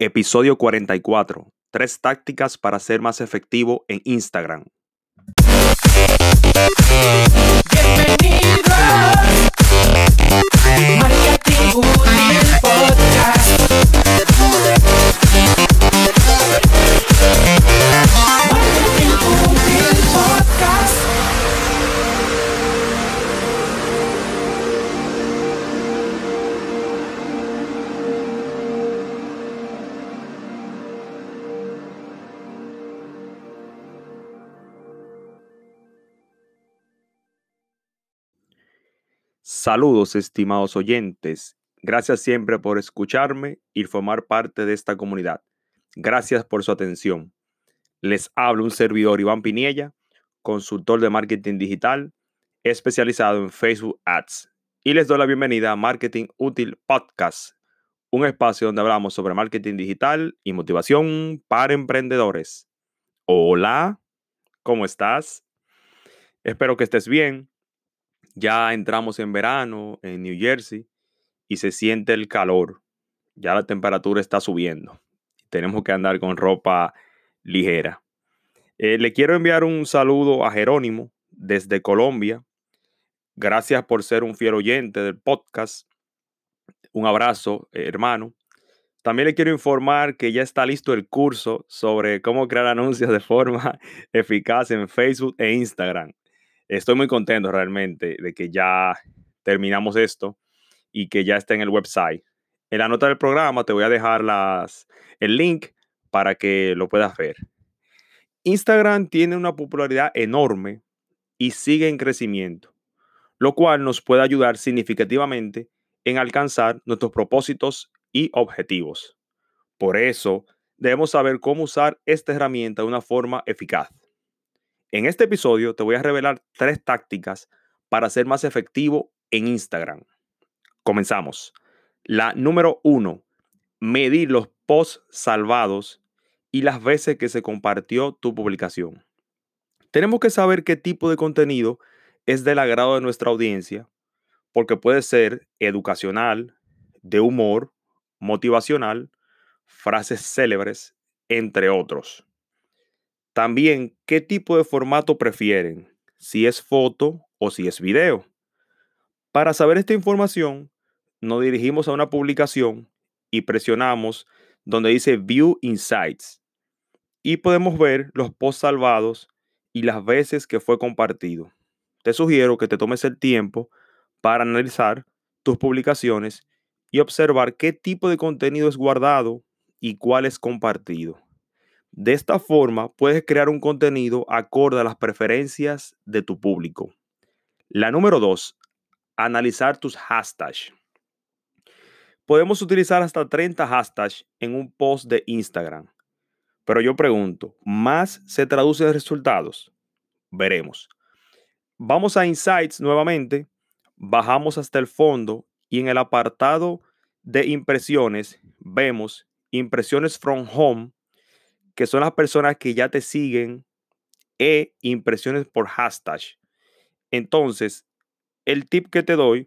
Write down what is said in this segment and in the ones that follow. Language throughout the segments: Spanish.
Episodio 44. Tres tácticas para ser más efectivo en Instagram. Saludos, estimados oyentes. Gracias siempre por escucharme y formar parte de esta comunidad. Gracias por su atención. Les hablo un servidor Iván Piniella, consultor de marketing digital, especializado en Facebook Ads. Y les doy la bienvenida a Marketing Útil Podcast, un espacio donde hablamos sobre marketing digital y motivación para emprendedores. Hola, ¿cómo estás? Espero que estés bien. Ya entramos en verano en New Jersey y se siente el calor. Ya la temperatura está subiendo. Tenemos que andar con ropa ligera. Eh, le quiero enviar un saludo a Jerónimo desde Colombia. Gracias por ser un fiel oyente del podcast. Un abrazo, eh, hermano. También le quiero informar que ya está listo el curso sobre cómo crear anuncios de forma eficaz en Facebook e Instagram. Estoy muy contento realmente de que ya terminamos esto y que ya está en el website. En la nota del programa te voy a dejar el link para que lo puedas ver. Instagram tiene una popularidad enorme y sigue en crecimiento, lo cual nos puede ayudar significativamente en alcanzar nuestros propósitos y objetivos. Por eso, debemos saber cómo usar esta herramienta de una forma eficaz. En este episodio te voy a revelar tres tácticas para ser más efectivo en Instagram. Comenzamos. La número uno, medir los posts salvados y las veces que se compartió tu publicación. Tenemos que saber qué tipo de contenido es del agrado de nuestra audiencia, porque puede ser educacional, de humor, motivacional, frases célebres, entre otros. También, ¿qué tipo de formato prefieren? Si es foto o si es video. Para saber esta información, nos dirigimos a una publicación y presionamos donde dice View Insights. Y podemos ver los posts salvados y las veces que fue compartido. Te sugiero que te tomes el tiempo para analizar tus publicaciones y observar qué tipo de contenido es guardado y cuál es compartido. De esta forma, puedes crear un contenido acorde a las preferencias de tu público. La número dos, analizar tus hashtags. Podemos utilizar hasta 30 hashtags en un post de Instagram. Pero yo pregunto, ¿más se traduce en resultados? Veremos. Vamos a Insights nuevamente, bajamos hasta el fondo y en el apartado de impresiones vemos impresiones from home que son las personas que ya te siguen e impresiones por hashtag. Entonces, el tip que te doy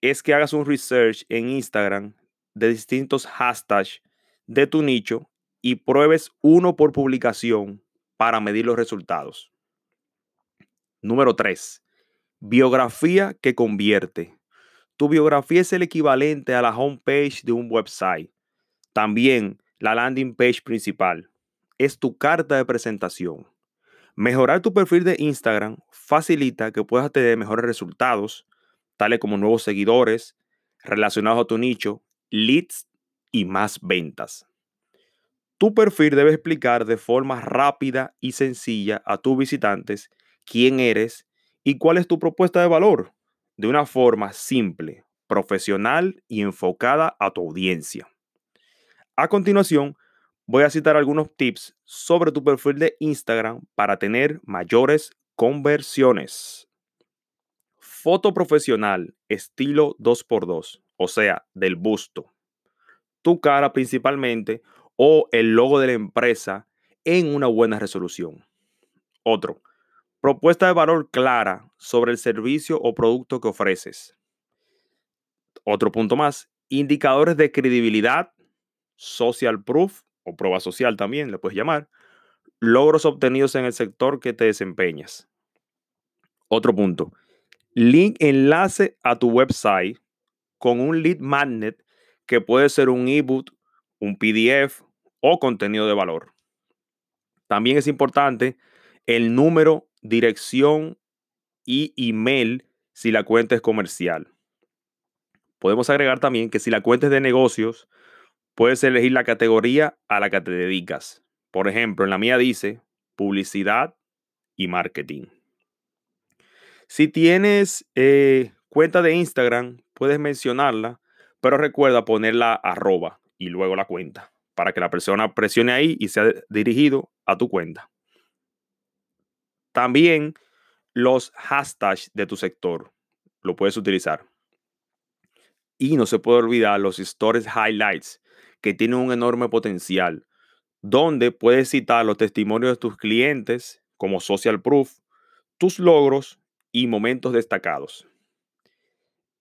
es que hagas un research en Instagram de distintos hashtags de tu nicho y pruebes uno por publicación para medir los resultados. Número 3. Biografía que convierte. Tu biografía es el equivalente a la homepage de un website. También la landing page principal es tu carta de presentación. Mejorar tu perfil de Instagram facilita que puedas tener mejores resultados, tales como nuevos seguidores relacionados a tu nicho, leads y más ventas. Tu perfil debe explicar de forma rápida y sencilla a tus visitantes quién eres y cuál es tu propuesta de valor, de una forma simple, profesional y enfocada a tu audiencia. A continuación, voy a citar algunos tips sobre tu perfil de Instagram para tener mayores conversiones. Foto profesional, estilo 2x2, o sea, del busto. Tu cara principalmente o el logo de la empresa en una buena resolución. Otro, propuesta de valor clara sobre el servicio o producto que ofreces. Otro punto más, indicadores de credibilidad social proof o prueba social también, le puedes llamar, logros obtenidos en el sector que te desempeñas. Otro punto, link enlace a tu website con un lead magnet que puede ser un ebook, un PDF o contenido de valor. También es importante el número, dirección y email si la cuenta es comercial. Podemos agregar también que si la cuenta es de negocios, puedes elegir la categoría a la que te dedicas. Por ejemplo, en la mía dice publicidad y marketing. Si tienes eh, cuenta de Instagram, puedes mencionarla, pero recuerda ponerla arroba y luego la cuenta para que la persona presione ahí y sea dirigido a tu cuenta. También los hashtags de tu sector lo puedes utilizar. Y no se puede olvidar los stories highlights que tienen un enorme potencial, donde puedes citar los testimonios de tus clientes como social proof, tus logros y momentos destacados.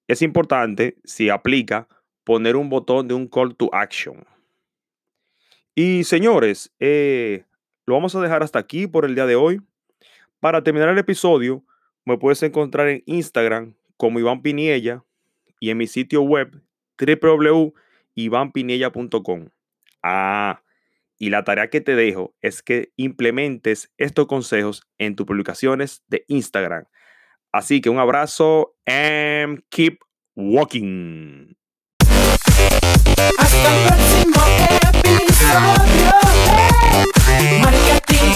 Es importante, si aplica, poner un botón de un call to action. Y señores, eh, lo vamos a dejar hasta aquí por el día de hoy. Para terminar el episodio, me puedes encontrar en Instagram como Iván Piniella y en mi sitio web ivanpinilla.com. Ah, y la tarea que te dejo es que implementes estos consejos en tus publicaciones de Instagram. Así que un abrazo and keep walking. Hasta el próximo episodio. Marketing.